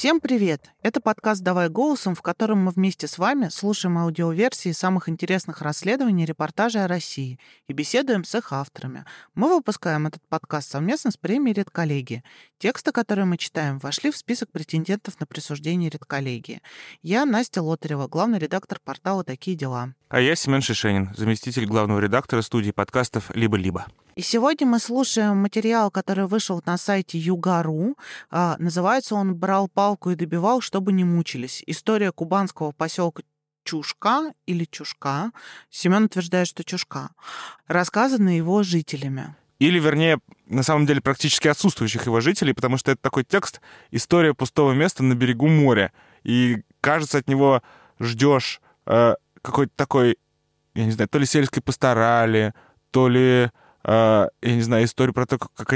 Всем привет! Это подкаст «Давай голосом», в котором мы вместе с вами слушаем аудиоверсии самых интересных расследований и репортажей о России и беседуем с их авторами. Мы выпускаем этот подкаст совместно с премией «Редколлегии». Тексты, которые мы читаем, вошли в список претендентов на присуждение «Редколлегии». Я Настя Лотарева, главный редактор портала «Такие дела». А я Семен Шишенин, заместитель главного редактора студии подкастов «Либо-либо». И сегодня мы слушаем материал, который вышел на сайте Югару. А, называется он «Брал палку и добивал, чтобы не мучились. История кубанского поселка Чушка или Чушка. Семен утверждает, что Чушка. Рассказана его жителями. Или, вернее, на самом деле практически отсутствующих его жителей, потому что это такой текст «История пустого места на берегу моря». И, кажется, от него ждешь э, какой-то такой, я не знаю, то ли сельской пасторали, то ли я не знаю, историю про то, как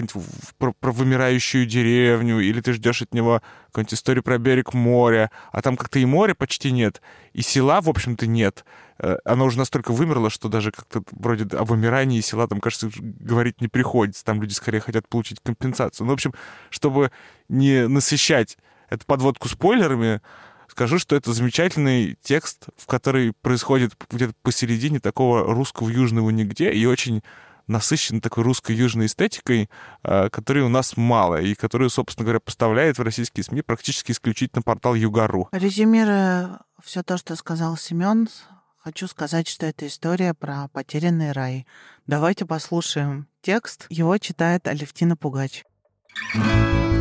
про, про вымирающую деревню, или ты ждешь от него какую-нибудь историю про берег моря, а там как-то и моря почти нет, и села, в общем-то, нет. Uh, оно уже настолько вымерло, что даже как-то вроде о вымирании села там, кажется, говорить не приходится. Там люди скорее хотят получить компенсацию. Ну, в общем, чтобы не насыщать эту подводку спойлерами, скажу, что это замечательный текст, в который происходит где-то посередине такого русского южного нигде, и очень насыщен такой русской южной эстетикой, э, которой у нас мало, и которую, собственно говоря, поставляет в российские СМИ практически исключительно портал Югару. Резюмируя все то, что сказал Семен, хочу сказать, что это история про потерянный рай. Давайте послушаем текст. Его читает Алевтина Пугач. Thank.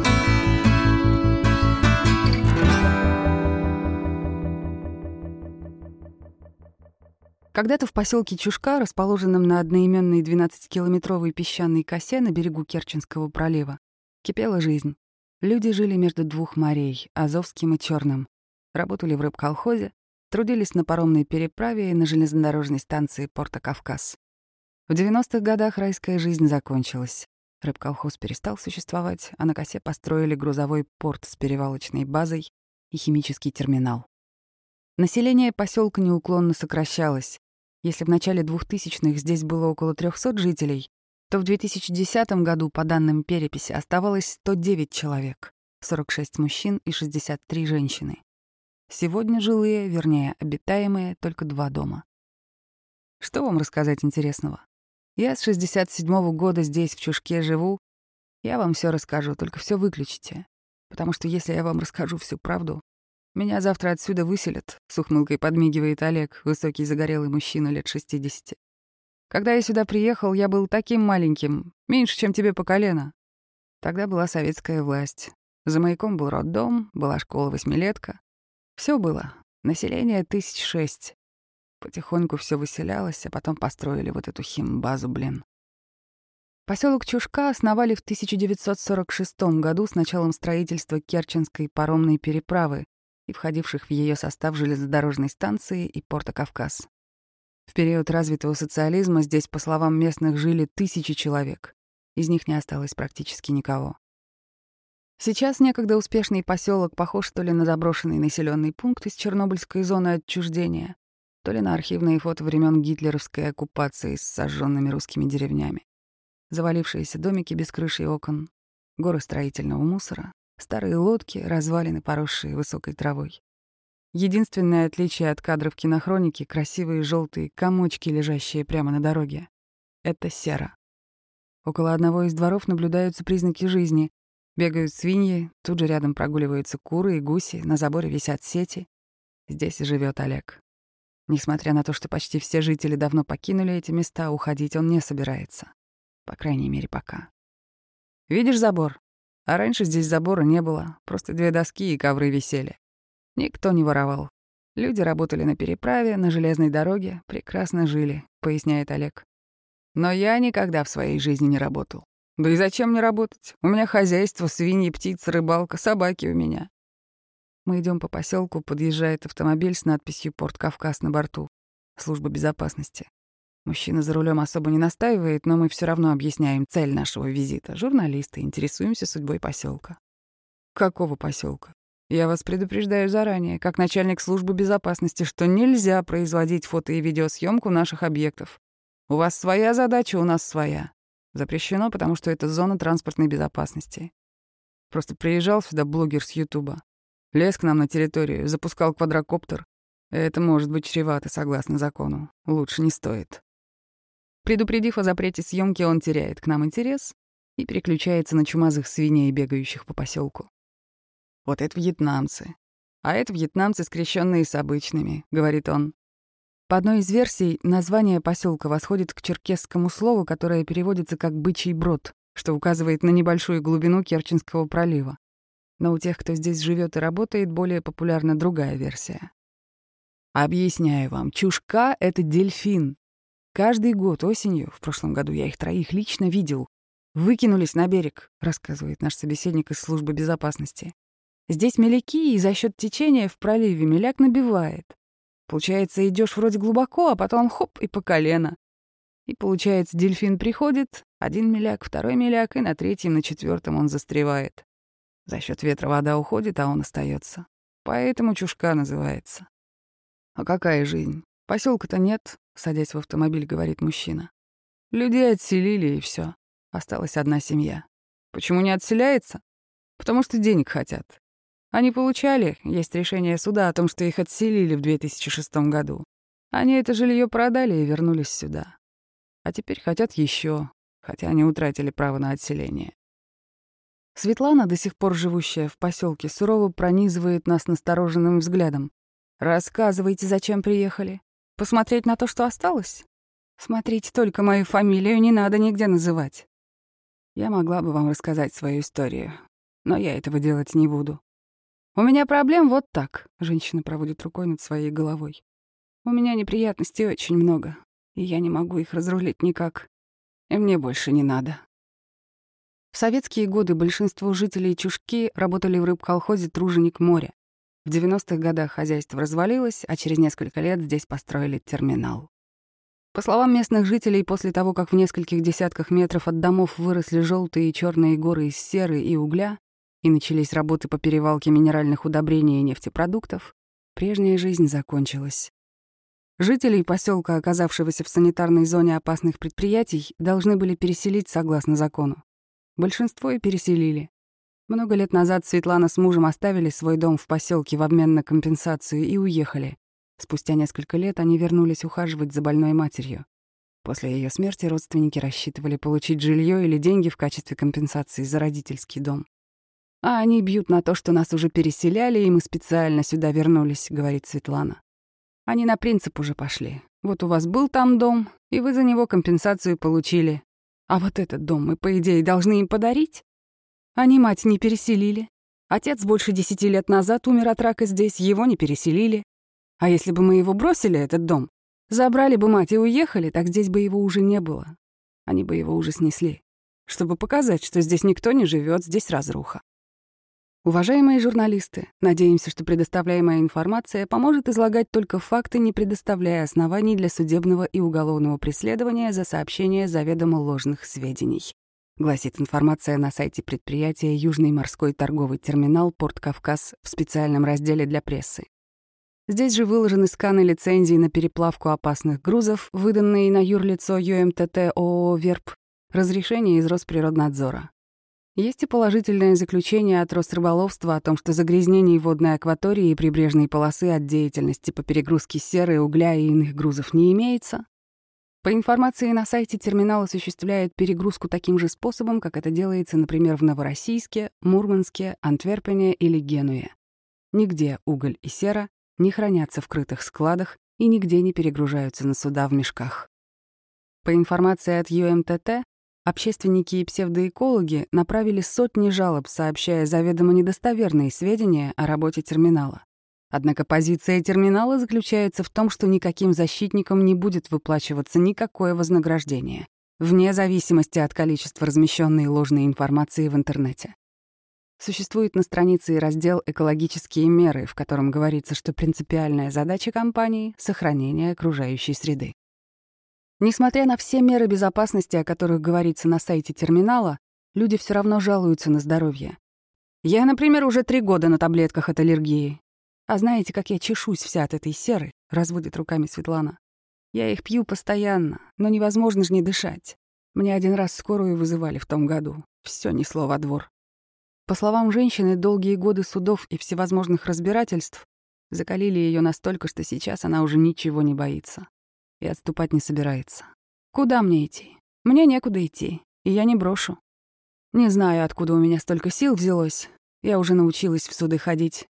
Когда-то в поселке Чушка, расположенном на одноименной 12-километровой песчаной косе на берегу Керченского пролива, кипела жизнь. Люди жили между двух морей, Азовским и Черным. Работали в рыбколхозе, трудились на паромной переправе и на железнодорожной станции порта Кавказ. В 90-х годах райская жизнь закончилась. Рыбколхоз перестал существовать, а на косе построили грузовой порт с перевалочной базой и химический терминал. Население поселка неуклонно сокращалось. Если в начале 2000-х здесь было около 300 жителей, то в 2010 году, по данным переписи, оставалось 109 человек, 46 мужчин и 63 женщины. Сегодня жилые, вернее, обитаемые, только два дома. Что вам рассказать интересного? Я с 67 -го года здесь, в Чушке, живу. Я вам все расскажу, только все выключите. Потому что если я вам расскажу всю правду, меня завтра отсюда выселят, с ухмылкой подмигивает Олег, высокий загорелый мужчина лет 60. Когда я сюда приехал, я был таким маленьким, меньше, чем тебе по колено. Тогда была советская власть. За маяком был роддом, была школа-восьмилетка. Все было. Население тысяч шесть. Потихоньку все выселялось, а потом построили вот эту химбазу, блин. Поселок Чушка основали в 1946 году с началом строительства Керченской паромной переправы, и входивших в ее состав железнодорожной станции и порта Кавказ. В период развитого социализма здесь, по словам местных, жили тысячи человек. Из них не осталось практически никого. Сейчас некогда успешный поселок похож то ли на заброшенный населенный пункт из Чернобыльской зоны отчуждения, то ли на архивные фото времен гитлеровской оккупации с сожженными русскими деревнями. Завалившиеся домики без крыши и окон, горы строительного мусора, Старые лодки, развалины, поросшие высокой травой. Единственное отличие от кадров кинохроники — красивые желтые комочки, лежащие прямо на дороге. Это сера. Около одного из дворов наблюдаются признаки жизни. Бегают свиньи, тут же рядом прогуливаются куры и гуси, на заборе висят сети. Здесь живет Олег. Несмотря на то, что почти все жители давно покинули эти места, уходить он не собирается. По крайней мере, пока. «Видишь забор?» А раньше здесь забора не было, просто две доски и ковры висели. Никто не воровал. Люди работали на переправе, на железной дороге, прекрасно жили, поясняет Олег. Но я никогда в своей жизни не работал. Да и зачем мне работать? У меня хозяйство, свиньи, птицы, рыбалка, собаки у меня. Мы идем по поселку, подъезжает автомобиль с надписью «Порт Кавказ» на борту. Служба безопасности. Мужчина за рулем особо не настаивает, но мы все равно объясняем цель нашего визита. Журналисты, интересуемся судьбой поселка. Какого поселка? Я вас предупреждаю заранее, как начальник службы безопасности, что нельзя производить фото и видеосъемку наших объектов. У вас своя задача, у нас своя. Запрещено, потому что это зона транспортной безопасности. Просто приезжал сюда блогер с Ютуба. Лез к нам на территорию, запускал квадрокоптер. Это может быть чревато, согласно закону. Лучше не стоит. Предупредив о запрете съемки, он теряет к нам интерес и переключается на чумазых свиней, бегающих по поселку. Вот это вьетнамцы. А это вьетнамцы, скрещенные с обычными, говорит он. По одной из версий, название поселка восходит к черкесскому слову, которое переводится как «бычий брод», что указывает на небольшую глубину Керченского пролива. Но у тех, кто здесь живет и работает, более популярна другая версия. Объясняю вам, чушка — это дельфин. Каждый год осенью, в прошлом году я их троих лично видел, выкинулись на берег, рассказывает наш собеседник из службы безопасности. Здесь меляки, и за счет течения в проливе меляк набивает. Получается, идешь вроде глубоко, а потом хоп и по колено. И получается, дельфин приходит, один меляк, второй меляк, и на третьем, на четвертом он застревает. За счет ветра вода уходит, а он остается. Поэтому чушка называется. А какая жизнь? Поселка-то нет, садясь в автомобиль, говорит мужчина. Людей отселили, и все. Осталась одна семья. Почему не отселяется? Потому что денег хотят. Они получали, есть решение суда о том, что их отселили в 2006 году. Они это жилье продали и вернулись сюда. А теперь хотят еще, хотя они утратили право на отселение. Светлана, до сих пор живущая в поселке, сурово пронизывает нас настороженным взглядом. «Рассказывайте, зачем приехали? Посмотреть на то, что осталось? Смотрите только мою фамилию, не надо нигде называть». Я могла бы вам рассказать свою историю, но я этого делать не буду. «У меня проблем вот так», — женщина проводит рукой над своей головой. «У меня неприятностей очень много, и я не могу их разрулить никак. И мне больше не надо». В советские годы большинство жителей Чушки работали в рыбколхозе «Труженик моря». В 90-х годах хозяйство развалилось, а через несколько лет здесь построили терминал. По словам местных жителей, после того, как в нескольких десятках метров от домов выросли желтые и черные горы из серы и угля, и начались работы по перевалке минеральных удобрений и нефтепродуктов, прежняя жизнь закончилась. Жителей поселка, оказавшегося в санитарной зоне опасных предприятий, должны были переселить согласно закону. Большинство и переселили. Много лет назад Светлана с мужем оставили свой дом в поселке в обмен на компенсацию и уехали. Спустя несколько лет они вернулись ухаживать за больной матерью. После ее смерти родственники рассчитывали получить жилье или деньги в качестве компенсации за родительский дом. А они бьют на то, что нас уже переселяли, и мы специально сюда вернулись, говорит Светлана. Они на принцип уже пошли. Вот у вас был там дом, и вы за него компенсацию получили. А вот этот дом мы, по идее, должны им подарить? Они мать не переселили. Отец больше десяти лет назад умер от рака здесь, его не переселили. А если бы мы его бросили, этот дом, забрали бы мать и уехали, так здесь бы его уже не было. Они бы его уже снесли, чтобы показать, что здесь никто не живет, здесь разруха. Уважаемые журналисты, надеемся, что предоставляемая информация поможет излагать только факты, не предоставляя оснований для судебного и уголовного преследования за сообщение заведомо ложных сведений. Гласит информация на сайте предприятия Южный морской торговый терминал «Порт Кавказ» в специальном разделе для прессы. Здесь же выложены сканы лицензий на переплавку опасных грузов, выданные на юрлицо ЮМТТ ООО «Верб», разрешение из Росприроднадзора. Есть и положительное заключение от Росрыболовства о том, что загрязнений водной акватории и прибрежной полосы от деятельности по перегрузке серы, угля и иных грузов не имеется. По информации на сайте терминал осуществляет перегрузку таким же способом, как это делается, например, в Новороссийске, Мурманске, Антверпене или Генуе. Нигде уголь и сера не хранятся в крытых складах и нигде не перегружаются на суда в мешках. По информации от ЮМТТ, Общественники и псевдоэкологи направили сотни жалоб, сообщая заведомо недостоверные сведения о работе терминала. Однако позиция терминала заключается в том, что никаким защитникам не будет выплачиваться никакое вознаграждение, вне зависимости от количества размещенной ложной информации в интернете. Существует на странице и раздел «Экологические меры», в котором говорится, что принципиальная задача компании — сохранение окружающей среды. Несмотря на все меры безопасности, о которых говорится на сайте терминала, люди все равно жалуются на здоровье. Я, например, уже три года на таблетках от аллергии. А знаете, как я чешусь вся от этой серы? Разводит руками Светлана. Я их пью постоянно, но невозможно же не дышать. Мне один раз скорую вызывали в том году. Все несло во двор. По словам женщины, долгие годы судов и всевозможных разбирательств закалили ее настолько, что сейчас она уже ничего не боится и отступать не собирается. Куда мне идти? Мне некуда идти, и я не брошу. Не знаю, откуда у меня столько сил взялось. Я уже научилась в суды ходить.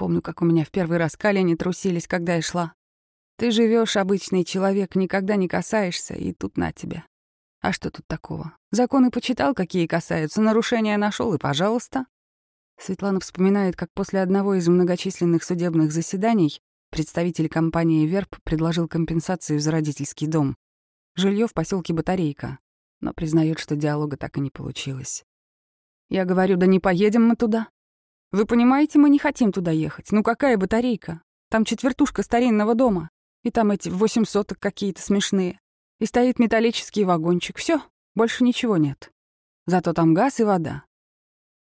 Помню, как у меня в первый раз колени трусились, когда я шла. Ты живешь, обычный человек, никогда не касаешься, и тут на тебе. А что тут такого? Законы почитал, какие касаются, нарушения нашел и пожалуйста. Светлана вспоминает, как после одного из многочисленных судебных заседаний представитель компании «Верб» предложил компенсацию за родительский дом. Жилье в поселке Батарейка, но признает, что диалога так и не получилось. Я говорю, да не поедем мы туда. Вы понимаете, мы не хотим туда ехать. Ну какая батарейка? Там четвертушка старинного дома. И там эти восемь соток какие-то смешные. И стоит металлический вагончик. Все, больше ничего нет. Зато там газ и вода.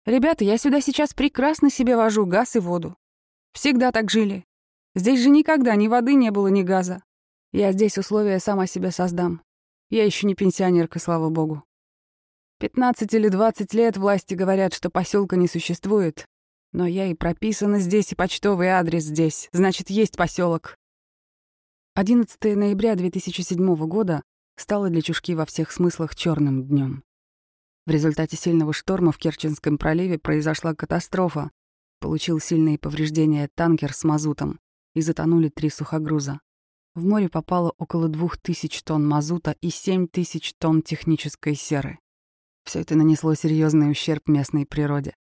Ребята, я сюда сейчас прекрасно себе вожу газ и воду. Всегда так жили. Здесь же никогда ни воды не было, ни газа. Я здесь условия сама себе создам. Я еще не пенсионерка, слава богу. 15 или 20 лет власти говорят, что поселка не существует. Но я и прописана здесь, и почтовый адрес здесь. Значит, есть поселок. 11 ноября 2007 года стало для Чушки во всех смыслах черным днем. В результате сильного шторма в Керченском проливе произошла катастрофа. Получил сильные повреждения танкер с мазутом и затонули три сухогруза. В море попало около двух тысяч тонн мазута и семь тысяч тонн технической серы. Все это нанесло серьезный ущерб местной природе.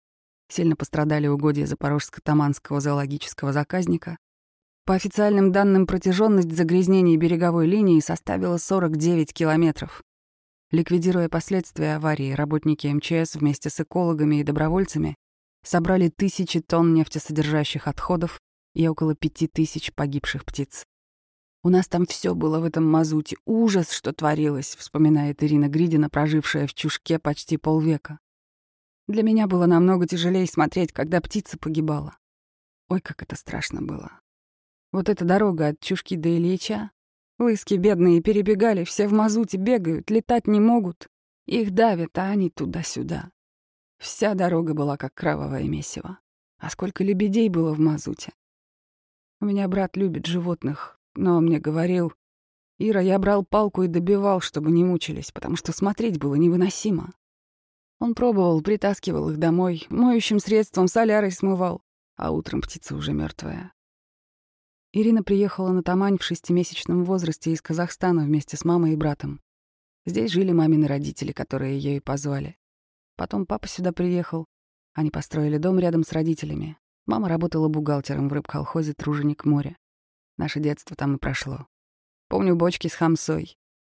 Сильно пострадали угодья Запорожско-Таманского зоологического заказника, по официальным данным, протяженность загрязнений береговой линии составила 49 километров. Ликвидируя последствия аварии, работники МЧС вместе с экологами и добровольцами собрали тысячи тонн нефтесодержащих отходов и около пяти тысяч погибших птиц. «У нас там все было в этом мазуте. Ужас, что творилось», — вспоминает Ирина Гридина, прожившая в Чушке почти полвека. «Для меня было намного тяжелее смотреть, когда птица погибала. Ой, как это страшно было. Вот эта дорога от Чушки до Ильича. Лыски бедные перебегали, все в мазуте бегают, летать не могут. Их давят, а они туда-сюда. Вся дорога была как кровавое месиво. А сколько лебедей было в мазуте. У меня брат любит животных, но он мне говорил, «Ира, я брал палку и добивал, чтобы не мучились, потому что смотреть было невыносимо». Он пробовал, притаскивал их домой, моющим средством солярой смывал, а утром птица уже мертвая. Ирина приехала на Тамань в шестимесячном возрасте из Казахстана вместе с мамой и братом. Здесь жили мамины родители, которые ее и позвали. Потом папа сюда приехал. Они построили дом рядом с родителями. Мама работала бухгалтером в рыбколхозе «Труженик моря». Наше детство там и прошло. Помню бочки с хамсой.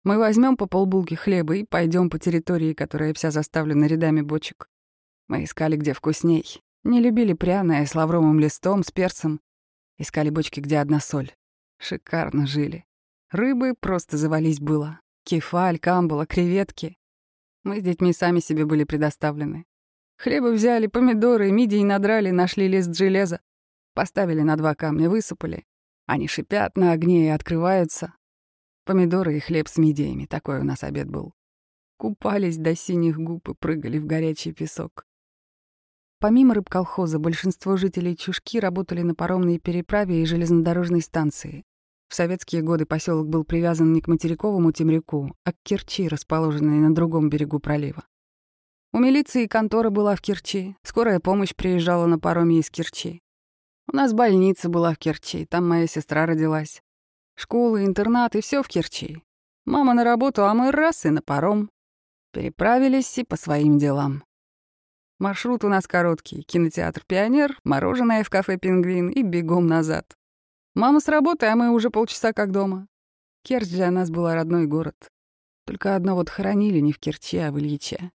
Мы возьмем по полбулки хлеба и пойдем по территории, которая вся заставлена рядами бочек. Мы искали, где вкусней. Не любили пряное, с лавровым листом, с перцем. Искали бочки, где одна соль. Шикарно жили. Рыбы просто завались было. Кефаль, камбала, креветки. Мы с детьми сами себе были предоставлены. Хлеба взяли, помидоры, мидии надрали, нашли лист железа. Поставили на два камня, высыпали. Они шипят на огне и открываются. Помидоры и хлеб с мидиями. Такой у нас обед был. Купались до синих губ и прыгали в горячий песок. Помимо рыбколхоза, большинство жителей Чушки работали на паромной переправе и железнодорожной станции. В советские годы поселок был привязан не к материковому Темрюку, а к Керчи, расположенной на другом берегу пролива. У милиции контора была в Керчи, скорая помощь приезжала на пароме из Керчи. У нас больница была в Керчи, там моя сестра родилась. Школы, интернат и все в Керчи. Мама на работу, а мы раз и на паром. Переправились и по своим делам. Маршрут у нас короткий. Кинотеатр «Пионер», мороженое в кафе «Пингвин» и бегом назад. Мама с работы, а мы уже полчаса как дома. Керчь для нас была родной город. Только одно вот хоронили не в Керчи, а в Ильиче.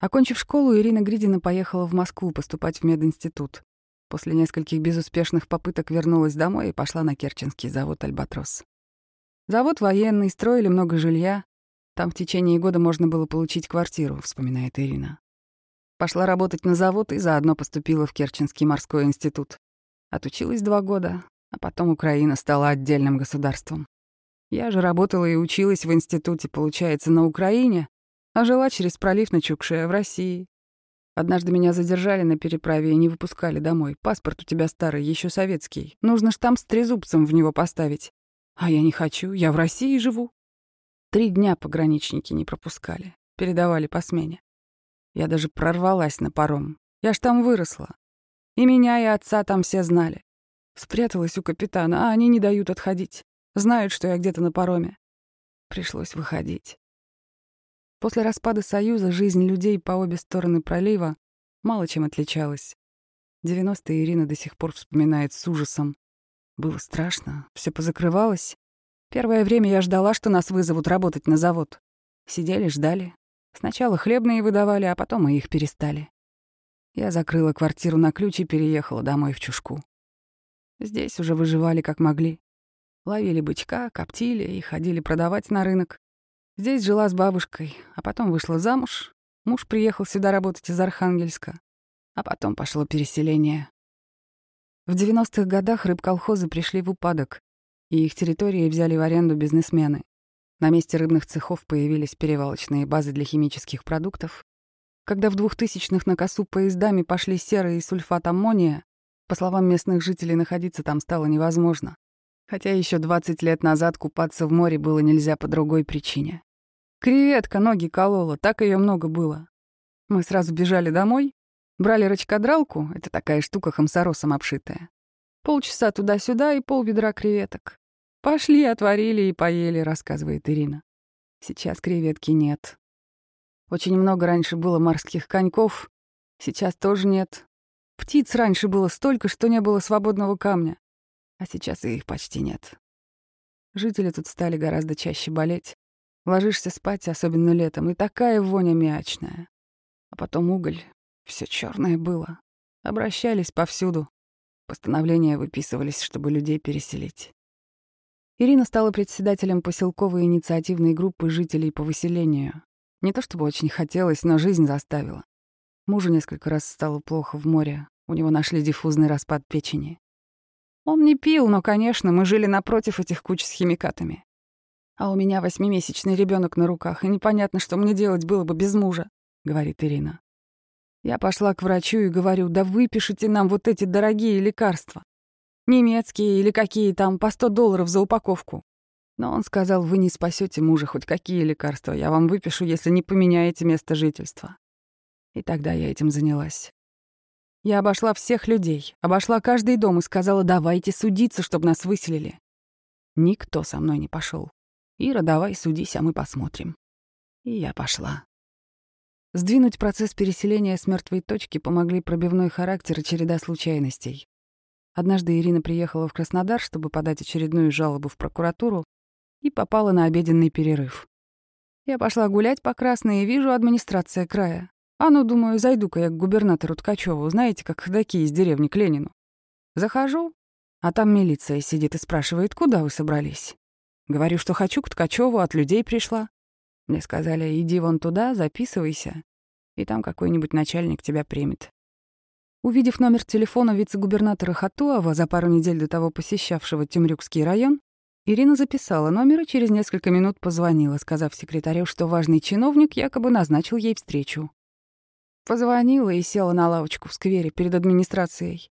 Окончив школу, Ирина Гридина поехала в Москву поступать в мединститут. После нескольких безуспешных попыток вернулась домой и пошла на Керченский завод «Альбатрос». Завод военный, строили много жилья. Там в течение года можно было получить квартиру, вспоминает Ирина. Пошла работать на завод и заодно поступила в Керченский морской институт. Отучилась два года, а потом Украина стала отдельным государством. Я же работала и училась в институте, получается, на Украине, а жила через пролив на Чукше в России. Однажды меня задержали на переправе и не выпускали домой. Паспорт у тебя старый, еще советский. Нужно штамп с трезубцем в него поставить. А я не хочу, я в России живу. Три дня пограничники не пропускали, передавали по смене. Я даже прорвалась на паром. Я ж там выросла. И меня, и отца там все знали. Спряталась у капитана, а они не дают отходить. Знают, что я где-то на пароме. Пришлось выходить. После распада Союза жизнь людей по обе стороны пролива мало чем отличалась. 90-е Ирина до сих пор вспоминает с ужасом. Было страшно, все позакрывалось. Первое время я ждала, что нас вызовут работать на завод. Сидели, ждали. Сначала хлебные выдавали, а потом и их перестали. Я закрыла квартиру на ключ и переехала домой в Чушку. Здесь уже выживали как могли. Ловили бычка, коптили и ходили продавать на рынок. Здесь жила с бабушкой, а потом вышла замуж. Муж приехал сюда работать из Архангельска. А потом пошло переселение. В 90-х годах рыбколхозы пришли в упадок, и их территории взяли в аренду бизнесмены. На месте рыбных цехов появились перевалочные базы для химических продуктов. Когда в 2000-х на косу поездами пошли серы и сульфат аммония, по словам местных жителей, находиться там стало невозможно. Хотя еще 20 лет назад купаться в море было нельзя по другой причине. Креветка ноги колола, так ее много было. Мы сразу бежали домой, брали рачкодралку, это такая штука хамсоросом обшитая. Полчаса туда-сюда и пол ведра креветок. Пошли, отварили и поели, рассказывает Ирина. Сейчас креветки нет. Очень много раньше было морских коньков, сейчас тоже нет. Птиц раньше было столько, что не было свободного камня, а сейчас их почти нет. Жители тут стали гораздо чаще болеть. Ложишься спать, особенно летом, и такая воня мячная. А потом уголь. Все черное было. Обращались повсюду. Постановления выписывались, чтобы людей переселить. Ирина стала председателем поселковой инициативной группы жителей по выселению. Не то чтобы очень хотелось, но жизнь заставила. Мужу несколько раз стало плохо в море. У него нашли диффузный распад печени. Он не пил, но, конечно, мы жили напротив этих куч с химикатами. А у меня восьмимесячный ребенок на руках, и непонятно, что мне делать было бы без мужа, говорит Ирина. Я пошла к врачу и говорю, да выпишите нам вот эти дорогие лекарства. Немецкие или какие там, по 100 долларов за упаковку. Но он сказал, вы не спасете мужа, хоть какие лекарства я вам выпишу, если не поменяете место жительства. И тогда я этим занялась. Я обошла всех людей, обошла каждый дом и сказала, давайте судиться, чтобы нас выселили. Никто со мной не пошел. Ира, давай судись, а мы посмотрим. И я пошла. Сдвинуть процесс переселения с мертвой точки помогли пробивной характер и череда случайностей. Однажды Ирина приехала в Краснодар, чтобы подать очередную жалобу в прокуратуру, и попала на обеденный перерыв. Я пошла гулять по Красной и вижу администрация края. А ну, думаю, зайду-ка я к губернатору Ткачеву, знаете, как ходаки из деревни к Ленину. Захожу, а там милиция сидит и спрашивает, куда вы собрались. Говорю, что хочу к Ткачеву, от людей пришла. Мне сказали, иди вон туда, записывайся, и там какой-нибудь начальник тебя примет. Увидев номер телефона вице-губернатора Хатуова, за пару недель до того посещавшего Темрюкский район, Ирина записала номер и через несколько минут позвонила, сказав секретарю, что важный чиновник якобы назначил ей встречу. Позвонила и села на лавочку в сквере перед администрацией.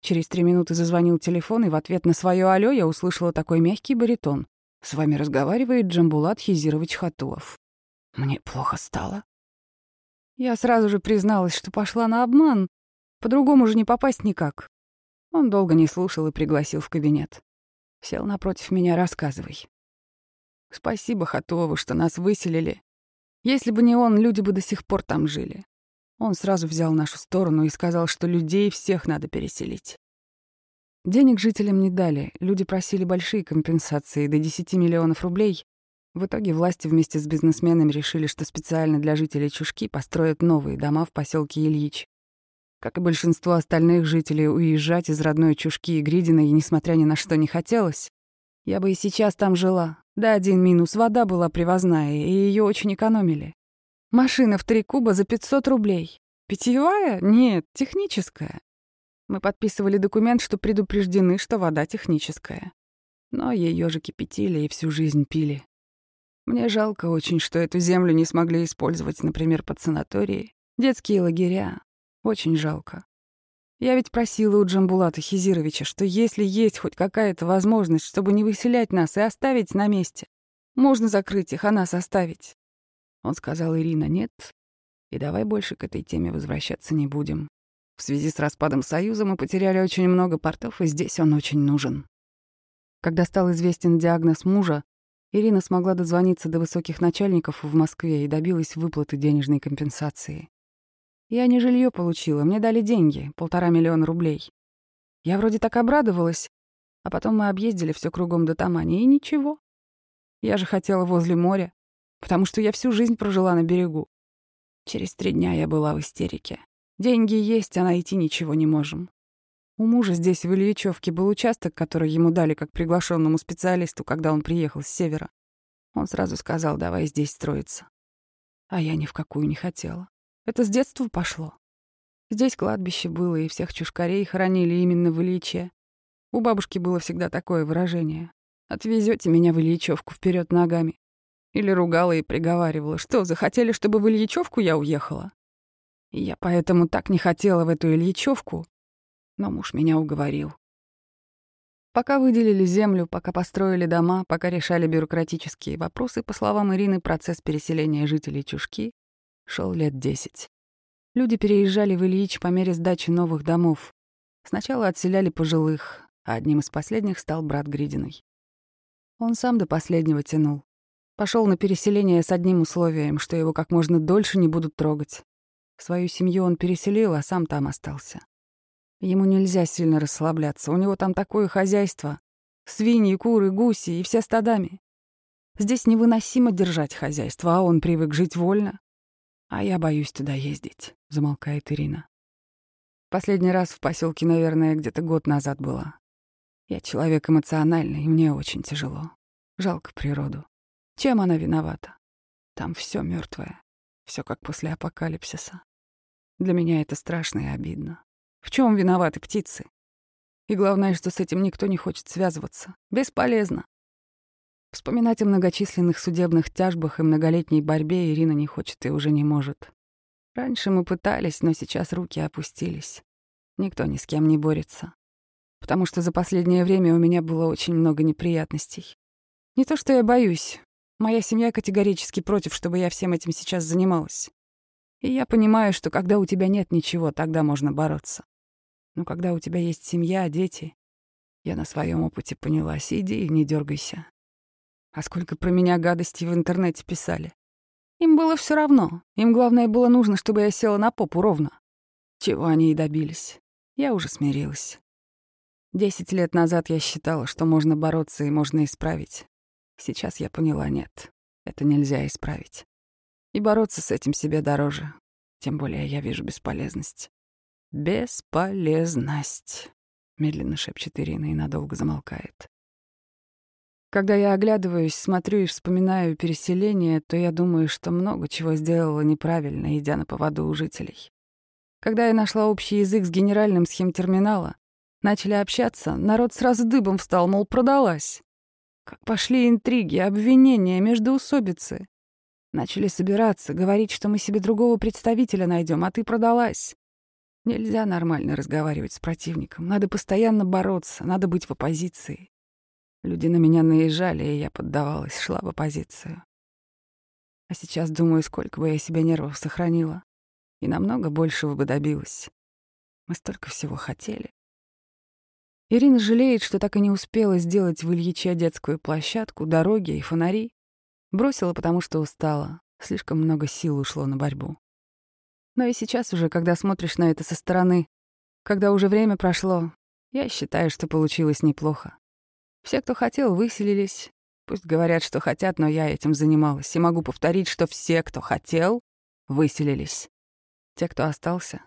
Через три минуты зазвонил телефон, и в ответ на свое «Алло» я услышала такой мягкий баритон. С вами разговаривает Джамбулат Хизирович Хатуов. Мне плохо стало. Я сразу же призналась, что пошла на обман. По-другому же не попасть никак. Он долго не слушал и пригласил в кабинет. Сел напротив меня, рассказывай. Спасибо Хатуову, что нас выселили. Если бы не он, люди бы до сих пор там жили. Он сразу взял нашу сторону и сказал, что людей всех надо переселить. Денег жителям не дали, люди просили большие компенсации, до 10 миллионов рублей. В итоге власти вместе с бизнесменами решили, что специально для жителей Чушки построят новые дома в поселке Ильич. Как и большинство остальных жителей, уезжать из родной Чушки и Гридиной, несмотря ни на что, не хотелось. Я бы и сейчас там жила. Да, один минус — вода была привозная, и ее очень экономили. Машина в три куба за 500 рублей. Питьевая? Нет, техническая. Мы подписывали документ, что предупреждены, что вода техническая. Но ее же кипятили и всю жизнь пили. Мне жалко очень, что эту землю не смогли использовать, например, под санатории, детские лагеря, Очень жалко. Я ведь просила у Джамбулата Хизировича, что если есть хоть какая-то возможность, чтобы не выселять нас и оставить на месте, можно закрыть их, а нас оставить. Он сказал Ирина «нет», и давай больше к этой теме возвращаться не будем. В связи с распадом Союза мы потеряли очень много портов, и здесь он очень нужен. Когда стал известен диагноз мужа, Ирина смогла дозвониться до высоких начальников в Москве и добилась выплаты денежной компенсации. Я не жилье получила, мне дали деньги, полтора миллиона рублей. Я вроде так обрадовалась, а потом мы объездили все кругом до Тамани, и ничего. Я же хотела возле моря, потому что я всю жизнь прожила на берегу. Через три дня я была в истерике. Деньги есть, а найти ничего не можем. У мужа здесь в Ильичевке был участок, который ему дали как приглашенному специалисту, когда он приехал с севера. Он сразу сказал, давай здесь строиться. А я ни в какую не хотела. Это с детства пошло. Здесь кладбище было, и всех чушкарей хоронили именно в Ильиче. У бабушки было всегда такое выражение. «Отвезете меня в Ильичевку вперед ногами». Или ругала и приговаривала, что, захотели, чтобы в Ильичевку я уехала? Я поэтому так не хотела в эту Ильичевку, но муж меня уговорил. Пока выделили землю, пока построили дома, пока решали бюрократические вопросы, по словам Ирины, процесс переселения жителей Чушки шел лет десять. Люди переезжали в Ильич по мере сдачи новых домов. Сначала отселяли пожилых, а одним из последних стал брат Гридиной. Он сам до последнего тянул. Пошел на переселение с одним условием, что его как можно дольше не будут трогать, Свою семью он переселил, а сам там остался. Ему нельзя сильно расслабляться, у него там такое хозяйство. Свиньи, куры, гуси и все стадами. Здесь невыносимо держать хозяйство, а он привык жить вольно. А я боюсь туда ездить, замолкает Ирина. Последний раз в поселке, наверное, где-то год назад была. Я человек эмоциональный, и мне очень тяжело. Жалко природу. Чем она виновата? Там все мертвое. Все как после апокалипсиса. Для меня это страшно и обидно. В чем виноваты птицы? И главное, что с этим никто не хочет связываться. Бесполезно. Вспоминать о многочисленных судебных тяжбах и многолетней борьбе Ирина не хочет и уже не может. Раньше мы пытались, но сейчас руки опустились. Никто ни с кем не борется. Потому что за последнее время у меня было очень много неприятностей. Не то, что я боюсь, Моя семья категорически против, чтобы я всем этим сейчас занималась. И я понимаю, что когда у тебя нет ничего, тогда можно бороться. Но когда у тебя есть семья, дети, я на своем опыте поняла, сиди и не дергайся. А сколько про меня гадостей в интернете писали. Им было все равно. Им главное было нужно, чтобы я села на попу ровно. Чего они и добились. Я уже смирилась. Десять лет назад я считала, что можно бороться и можно исправить. Сейчас я поняла, нет, это нельзя исправить. И бороться с этим себе дороже. Тем более я вижу бесполезность. «Бесполезность», — медленно шепчет Ирина и надолго замолкает. Когда я оглядываюсь, смотрю и вспоминаю переселение, то я думаю, что много чего сделала неправильно, идя на поводу у жителей. Когда я нашла общий язык с генеральным схемтерминала, начали общаться, народ сразу дыбом встал, мол, продалась. Как пошли интриги, обвинения, междоусобицы. Начали собираться, говорить, что мы себе другого представителя найдем, а ты продалась. Нельзя нормально разговаривать с противником. Надо постоянно бороться, надо быть в оппозиции. Люди на меня наезжали, и я поддавалась, шла в оппозицию. А сейчас думаю, сколько бы я себе нервов сохранила. И намного большего бы добилась. Мы столько всего хотели. Ирина жалеет, что так и не успела сделать в Ильиче детскую площадку, дороги и фонари. Бросила, потому что устала. Слишком много сил ушло на борьбу. Но и сейчас уже, когда смотришь на это со стороны, когда уже время прошло, я считаю, что получилось неплохо. Все, кто хотел, выселились. Пусть говорят, что хотят, но я этим занималась. И могу повторить, что все, кто хотел, выселились. Те, кто остался,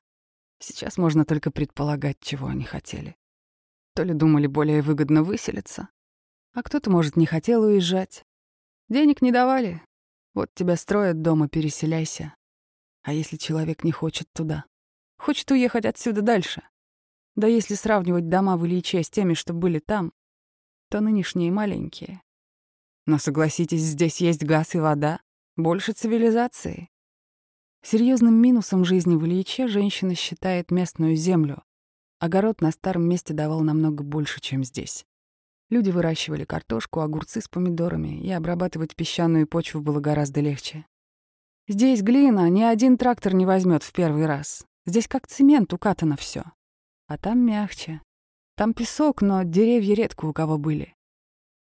сейчас можно только предполагать, чего они хотели. То ли думали более выгодно выселиться, а кто-то, может, не хотел уезжать. Денег не давали. Вот тебя строят дома, переселяйся. А если человек не хочет туда? Хочет уехать отсюда дальше? Да если сравнивать дома в Ильиче с теми, что были там, то нынешние маленькие. Но согласитесь, здесь есть газ и вода, больше цивилизации. Серьезным минусом жизни в Ильиче женщина считает местную землю. Огород на старом месте давал намного больше, чем здесь. Люди выращивали картошку, огурцы с помидорами, и обрабатывать песчаную почву было гораздо легче. Здесь глина ни один трактор не возьмет в первый раз. Здесь как цемент укатано все. А там мягче. Там песок, но деревья редко у кого были.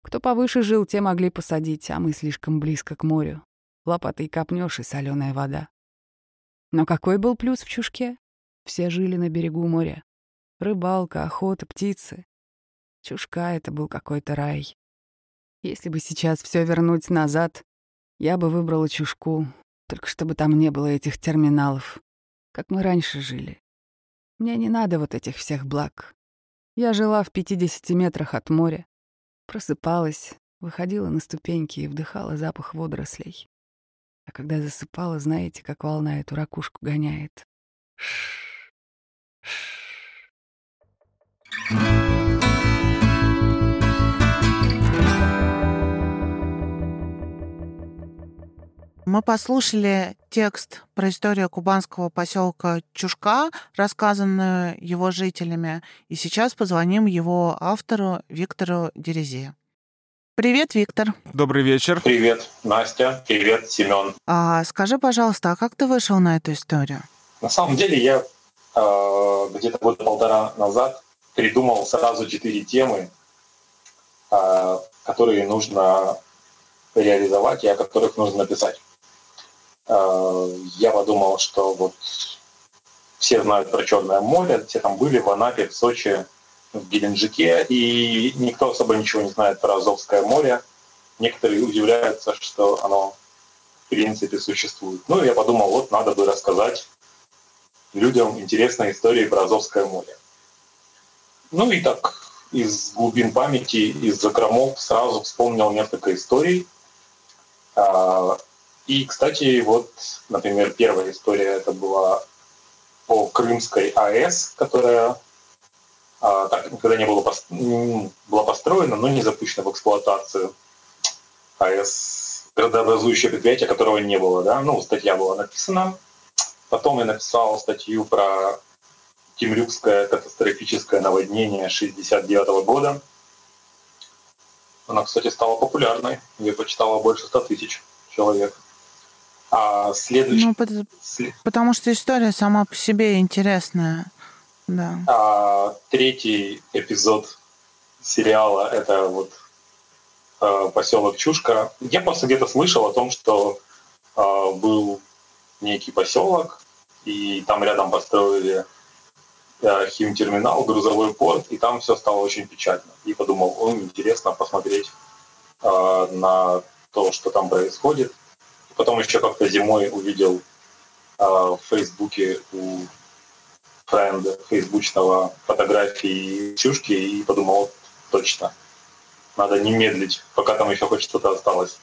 Кто повыше жил, те могли посадить, а мы слишком близко к морю. Лопатой копнешь и соленая вода. Но какой был плюс в чушке? Все жили на берегу моря. Рыбалка, охота, птицы. Чушка — это был какой-то рай. Если бы сейчас все вернуть назад, я бы выбрала чушку, только чтобы там не было этих терминалов, как мы раньше жили. Мне не надо вот этих всех благ. Я жила в 50 метрах от моря, просыпалась, выходила на ступеньки и вдыхала запах водорослей. А когда засыпала, знаете, как волна эту ракушку гоняет. Мы послушали текст про историю кубанского поселка Чушка, рассказанную его жителями, и сейчас позвоним его автору Виктору Дерезе. Привет, Виктор. Добрый вечер. Привет, Настя. Привет, Семен. А, скажи, пожалуйста, а как ты вышел на эту историю? На самом деле я э, где-то года полтора назад придумал сразу четыре темы, э, которые нужно реализовать и о которых нужно написать. Э, я подумал, что вот все знают про Черное море, все там были в Анапе, в Сочи, в Геленджике, и никто особо ничего не знает про Азовское море. Некоторые удивляются, что оно в принципе существует. Ну, я подумал, вот надо бы рассказать людям интересные истории про Азовское море. Ну и так из глубин памяти, из закромов сразу вспомнил несколько историй. А, и, кстати, вот, например, первая история это была по Крымской АЭС, которая а, так никогда не было была построена, но не запущена в эксплуатацию. АЭС градообразующее предприятие, которого не было. Да? Ну, статья была написана. Потом я написал статью про Темрюкское катастрофическое наводнение 69 года. Она, кстати, стала популярной. Ее почитало больше 100 тысяч человек. А следующий... Ну, потому, потому что история сама по себе интересная. Да. А третий эпизод сериала это вот э, поселок Чушка. Я просто где-то слышал о том, что э, был некий поселок, и там рядом построили химтерминал, грузовой порт, и там все стало очень печально. И подумал, о, интересно посмотреть э, на то, что там происходит. Потом еще как-то зимой увидел э, в Фейсбуке у френда фейсбучного фотографии Чушки и подумал, вот, точно, надо не медлить, пока там еще хоть что-то осталось.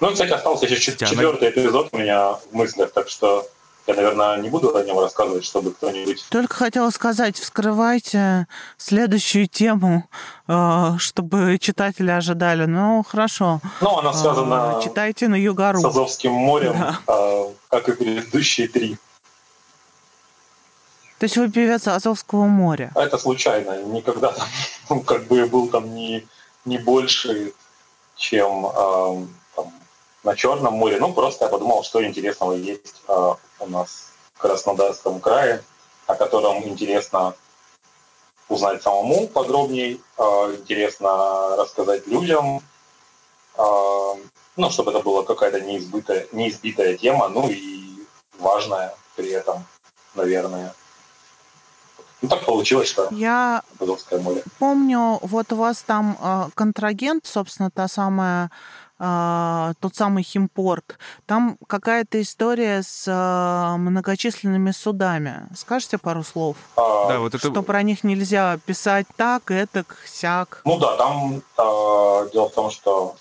Ну, кстати, остался еще четвертый эпизод у меня в мыслях, так что я, наверное, не буду о нем рассказывать, чтобы кто-нибудь... Только хотела сказать, вскрывайте следующую тему, э, чтобы читатели ожидали. Ну, хорошо. Ну, она связана... Э, читайте на Югару. С Азовским морем, да. Э, как и предыдущие три. То есть вы певец Азовского моря? Это случайно. Никогда там, ну, как бы был там не, не больше, чем на Черном море. Ну, просто я подумал, что интересного есть э, у нас в Краснодарском крае, о котором интересно узнать самому подробнее, э, интересно рассказать людям, э, ну, чтобы это была какая-то неизбитая, неизбитая тема, ну и важная при этом, наверное. Ну, так получилось, что Я Азовское море. помню, вот у вас там контрагент, собственно, та самая тот самый химпорт. Там какая-то история с э, многочисленными судами. Скажите пару слов? А, да, вот это... Что про них нельзя писать так, этак, сяк. Ну да, там э, дело в том, что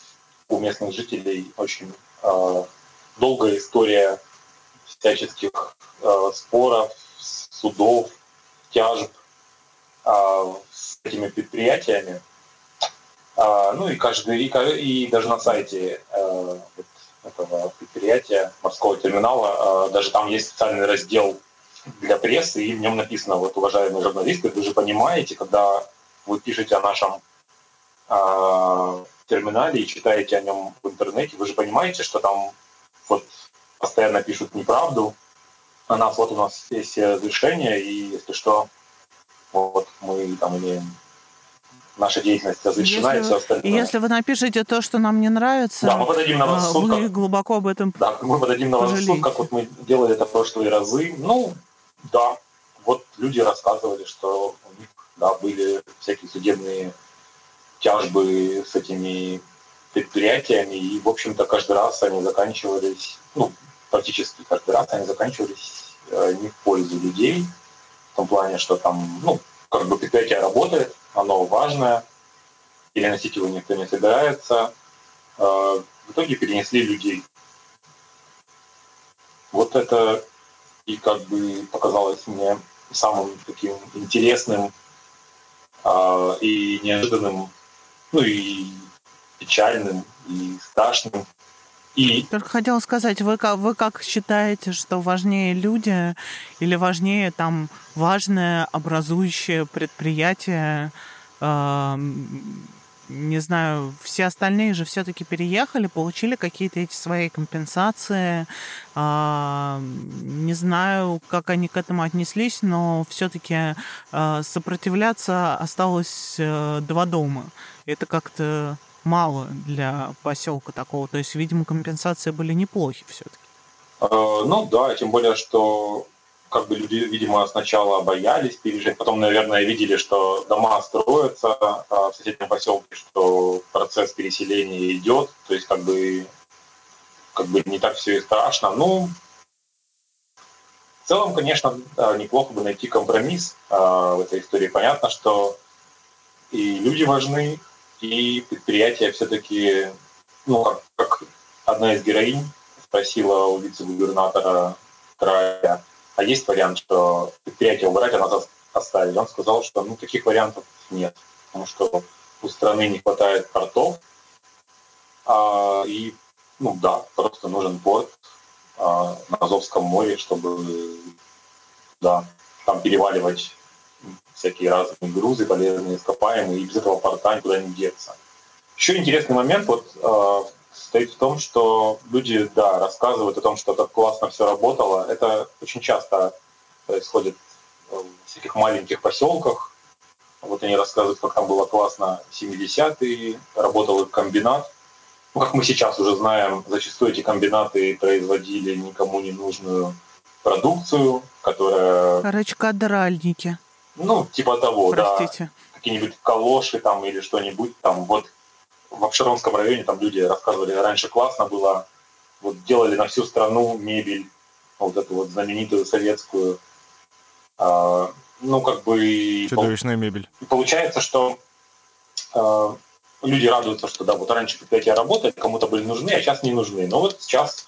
у местных жителей очень э, долгая история всяческих э, споров, судов, тяжб а, с этими предприятиями. А, ну и каждый, и, и даже на сайте вот этого предприятия морского терминала. Даже там есть специальный раздел для прессы, и в нем написано, вот, уважаемые журналисты, вы же понимаете, когда вы пишете о нашем э, терминале и читаете о нем в интернете, вы же понимаете, что там вот постоянно пишут неправду, а нас вот у нас есть разрешение, и если что, вот мы там имеем наша деятельность разрешена если, и все остальное. И если вы напишете то, что нам не нравится, да, мы подадим на вас суд, вы как, глубоко об этом Да, мы подадим на вас суд, как вот мы делали это в прошлые разы. Ну, да, вот люди рассказывали, что у них да, были всякие судебные тяжбы с этими предприятиями, и, в общем-то, каждый раз они заканчивались, ну, практически каждый раз они заканчивались э, не в пользу людей, в том плане, что там, ну, как бы предприятие работает, оно важное, переносить его никто не собирается. Э, в итоге перенесли людей. Вот это и как бы показалось мне самым таким интересным э, и неожиданным, ну и печальным, и страшным. И... Только хотела сказать, вы как, вы как считаете, что важнее люди или важнее там важное образующее предприятие, э, не знаю, все остальные же все-таки переехали, получили какие-то эти свои компенсации. А, не знаю, как они к этому отнеслись, но все-таки а, сопротивляться осталось а, два дома. Это как-то мало для поселка такого. То есть, видимо, компенсации были неплохи все-таки. Ну да, тем более, что как бы люди, видимо, сначала боялись переезжать, потом, наверное, видели, что дома строятся а в соседнем поселке, что процесс переселения идет, то есть как бы, как бы не так все и страшно. Ну, в целом, конечно, неплохо бы найти компромисс а, в этой истории. Понятно, что и люди важны, и предприятия все-таки, ну, как одна из героинь спросила у вице-губернатора края, а есть вариант, что предприятие убрать, а нас оставить. Он сказал, что ну, таких вариантов нет, потому что у страны не хватает портов, а, и, ну да, просто нужен порт а, на Азовском море, чтобы да, там переваливать всякие разные грузы, полезные ископаемые, и без этого порта никуда не деться. Еще интересный момент, вот а, состоит в том, что люди, да, рассказывают о том, что так классно все работало. Это очень часто происходит в всяких маленьких поселках. Вот они рассказывают, как там было классно в 70-е, работал их комбинат. Ну, как мы сейчас уже знаем, зачастую эти комбинаты производили никому не нужную продукцию, которая... Рачкодральники. Ну, типа того, Простите. да. Какие-нибудь калоши там или что-нибудь там. Вот в Обширонском районе там люди рассказывали, раньше классно было, вот делали на всю страну мебель, вот эту вот знаменитую советскую. А, ну, как бы... Чудовищная мебель. Получается, что а, люди радуются, что да, вот раньше предприятия работали, кому-то были нужны, а сейчас не нужны. Но вот сейчас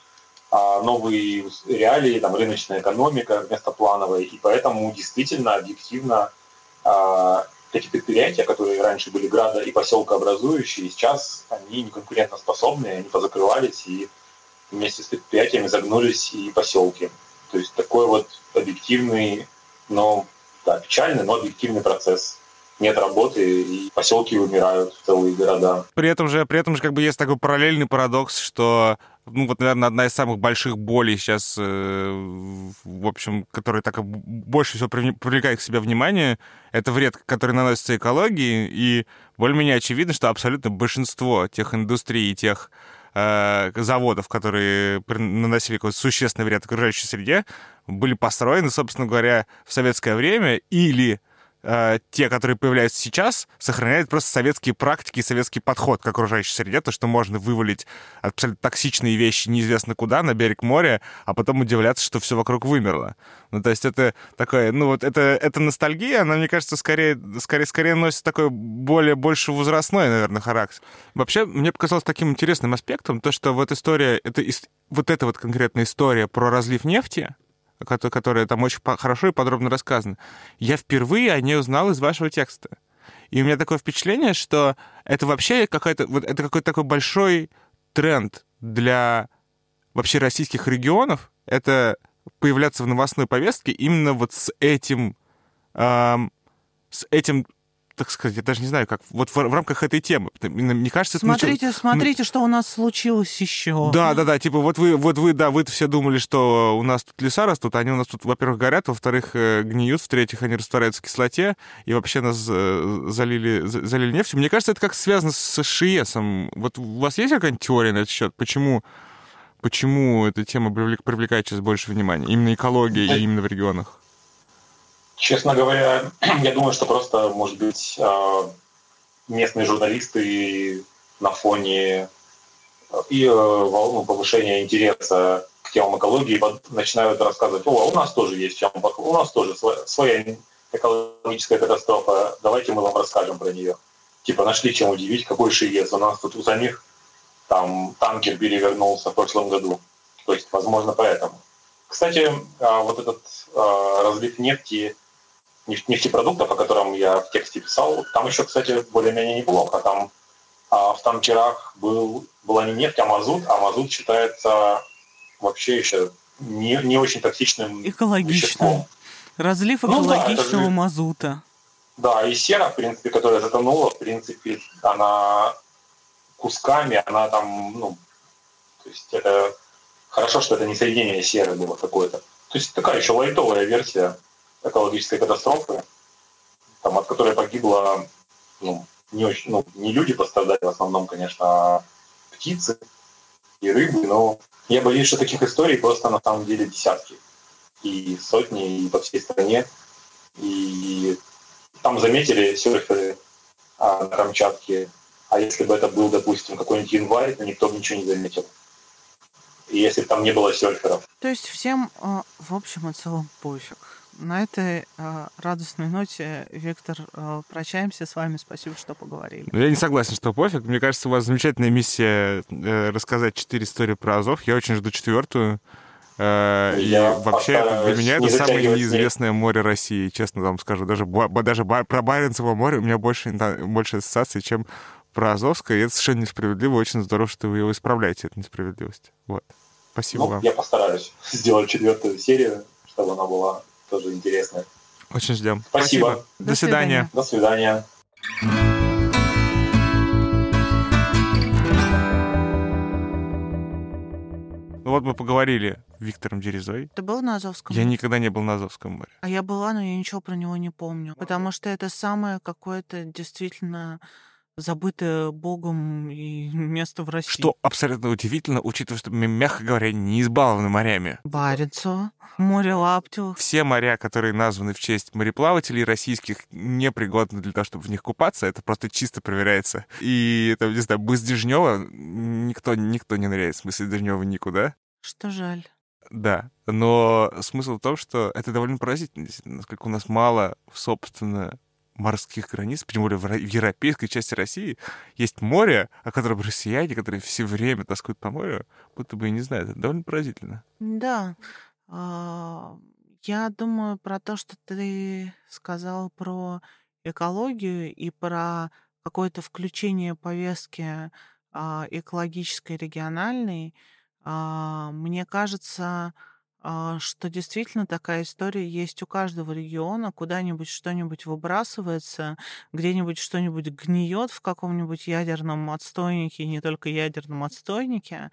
новые реалии, там, рыночная экономика вместо плановой, и поэтому действительно, объективно а, эти предприятия, которые раньше были града и поселка образующие, сейчас они не конкурентоспособны, они позакрывались и вместе с предприятиями загнулись и поселки. То есть такой вот объективный, но да, печальный, но объективный процесс нет работы, и поселки умирают, целые города. При этом же, при этом же как бы есть такой параллельный парадокс, что ну вот, наверное, одна из самых больших болей сейчас, э, в общем, которая так больше всего привлекает к себе внимание, это вред, который наносится экологии, и более-менее очевидно, что абсолютно большинство тех индустрий и тех э, заводов, которые наносили какой-то существенный вред окружающей среде, были построены, собственно говоря, в советское время или э, те, которые появляются сейчас, сохраняют просто советские практики и советский подход к окружающей среде, то, что можно вывалить абсолютно токсичные вещи неизвестно куда, на берег моря, а потом удивляться, что все вокруг вымерло. Ну, то есть это такое, ну, вот это, это ностальгия, она, мне кажется, скорее, скорее, скорее носит такой более, больше возрастной, наверное, характер. Вообще, мне показалось таким интересным аспектом то, что вот история, это, вот эта вот конкретная история про разлив нефти, которая там очень хорошо и подробно рассказана, я впервые о ней узнал из вашего текста. И у меня такое впечатление, что это вообще какой-то вот это какой-то такой большой тренд для вообще российских регионов — это появляться в новостной повестке именно вот с этим, эм, с этим так сказать, я даже не знаю, как вот в, в рамках этой темы. Мне кажется, смотрите, это... смотрите, что у нас случилось еще. Да, да, да, типа вот вы, вот вы, да, вы все думали, что у нас тут леса растут, они у нас тут, во-первых, горят, во-вторых, э, гниют, в-третьих, они растворяются в кислоте, и вообще нас э, залили, залили нефтью. Мне кажется, это как связано с ШИЭСом. Вот у вас есть какая-нибудь теория на этот счет? Почему почему эта тема привлекает сейчас больше внимания? Именно экология и именно в регионах? Честно говоря, я думаю, что просто, может быть, а, местные журналисты на фоне а, и э, волну повышения интереса к темам экологии начинают рассказывать, о, у нас тоже есть чем, у нас тоже своя экологическая катастрофа, давайте мы вам расскажем про нее. Типа нашли чем удивить, какой шиец, у нас тут у самих там танкер перевернулся в прошлом году. То есть, возможно, поэтому. Кстати, а, вот этот разлив нефти нефтепродуктов, о котором я в тексте писал, там еще, кстати, более-менее неплохо. Там а, в танкерах был, была не нефть, а мазут, а мазут считается вообще еще не, не очень токсичным Экологичным. Веществом. Разлив экологичного ну, да, мазута. Да, и сера, в принципе, которая затонула, в принципе, она кусками, она там, ну, то есть это хорошо, что это не соединение серы было какое-то. То есть такая еще лайтовая версия экологической катастрофы, там, от которой погибло ну, не, очень, ну, не люди пострадали в основном, конечно, а птицы и рыбы, но я боюсь, что таких историй просто на самом деле десятки и сотни, и по всей стране. И там заметили серферы а, на Камчатке, а если бы это был, допустим, какой-нибудь январь, то никто бы ничего не заметил. И если бы там не было серферов. То есть всем, а, в общем и целом, пофиг. На этой э, радостной ноте, Виктор, э, прощаемся с вами. Спасибо, что поговорили. Я не согласен, что пофиг. Мне кажется, у вас замечательная миссия э, рассказать четыре истории про Азов. Я очень жду четвертую. Э, и вообще это, для меня это самое неизвестное море России, честно вам скажу. Даже, даже про Баренцево море у меня больше, больше ассоциаций, чем про Азовское. И это совершенно несправедливо. Очень здорово, что вы его исправляете, эту несправедливость. Вот. Спасибо ну, вам. Я постараюсь сделать четвертую серию, чтобы она была тоже интересно. Очень ждем. Спасибо. Спасибо. До, До свидания. До свидания. Ну вот мы поговорили Виктором Дерезой. Ты был на Азовском? Я никогда не был на Азовском море. А я была, но я ничего про него не помню. Потому что это самое какое-то действительно забытое Богом и место в России. Что абсолютно удивительно, учитывая, что мы, мягко говоря, не избалованы морями. Баренцево, море Лаптева. Все моря, которые названы в честь мореплавателей российских, непригодны для того, чтобы в них купаться. Это просто чисто проверяется. И, там, не знаю, без Дежнева никто, никто не ныряет, в смысле Дежнева никуда. Что жаль. Да, но смысл в том, что это довольно поразительно, насколько у нас мало, собственно, морских границ, тем более в европейской части России, есть море, о котором россияне, которые все время тоскуют по морю, будто бы и не знают. Это довольно поразительно. Да. А, я думаю про то, что ты сказал про экологию и про какое-то включение повестки а, экологической, региональной. А, мне кажется, что действительно такая история есть у каждого региона, куда-нибудь что-нибудь выбрасывается, где-нибудь что-нибудь гниет в каком-нибудь ядерном отстойнике, не только ядерном отстойнике.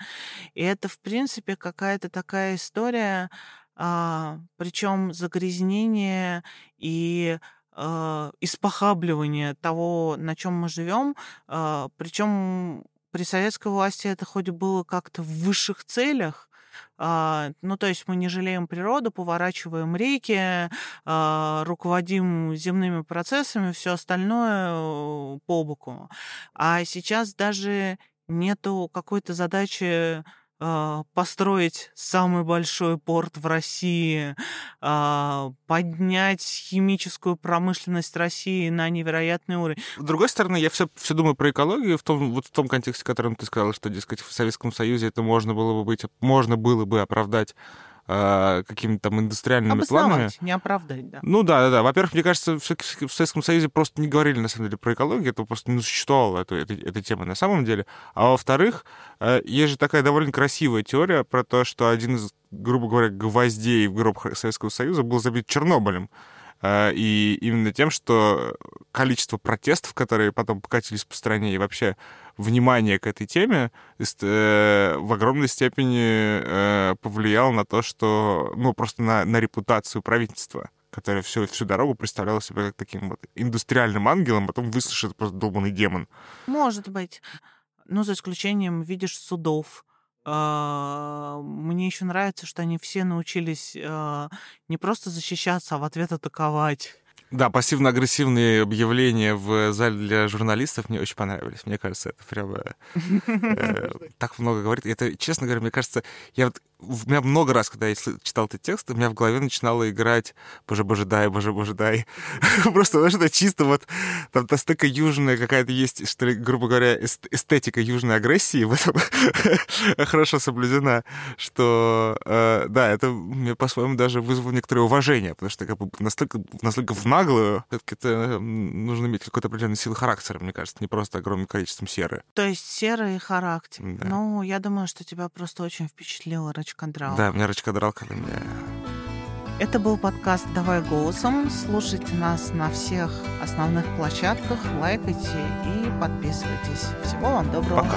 И это, в принципе, какая-то такая история, а, причем загрязнение и а, испохабливание того, на чем мы живем, а, причем при советской власти это хоть было как-то в высших целях, а, ну, то есть мы не жалеем природу, поворачиваем реки, а, руководим земными процессами, все остальное э, по боку. А сейчас даже нету какой-то задачи а, построить самый большой порт в России, а, поднять химическую промышленность России на невероятный уровень. С другой стороны, я все, все думаю про экологию в том, вот в том контексте, в котором ты сказала, что, дескать, в Советском Союзе это можно было бы быть, можно было бы оправдать э, какими-то там индустриальными планами. не оправдать, да. Ну да, да, да. Во-первых, мне кажется, в Советском Союзе просто не говорили, на самом деле, про экологию, это просто не существовало, эту, этой, этой темы на самом деле. А во-вторых, э, есть же такая довольно красивая теория про то, что один из, грубо говоря, гвоздей в гроб Советского Союза был забит Чернобылем. Э, И именно тем, что количество протестов, которые потом покатились по стране, и вообще внимание к этой теме э, в огромной степени повлияло на то, что, ну, просто на, на репутацию правительства, которое всю, всю дорогу представляло себя как таким вот индустриальным ангелом, потом выслушает просто долбанный демон. Может быть. Ну, за исключением, видишь, судов. А, Мне еще нравится, что они все научились а, не просто защищаться, а в ответ атаковать. Да, пассивно-агрессивные объявления в зале для журналистов мне очень понравились. Мне кажется, это прямо э, так много говорит. И Это, честно говоря, мне кажется, я вот у меня много раз, когда я читал этот текст, у меня в голове начинало играть «Боже, боже, дай, боже, боже, дай». Просто, потому что чисто вот там настолько южная какая-то есть, что ли, грубо говоря, эст- эстетика южной агрессии в этом хорошо соблюдена, что, э, да, это мне по-своему даже вызвало некоторое уважение, потому что как бы настолько, настолько в наглую, все-таки это м, нужно иметь какой-то определенной силы характера, мне кажется, не просто огромным количеством серы. То есть серый характер. Да. Ну, я думаю, что тебя просто очень впечатлила Рачкадрал. Да, меня рачкодрал, когда меня... Это был подкаст «Давай голосом». Слушайте нас на всех основных площадках, лайкайте и подписывайтесь. Всего вам доброго. Пока.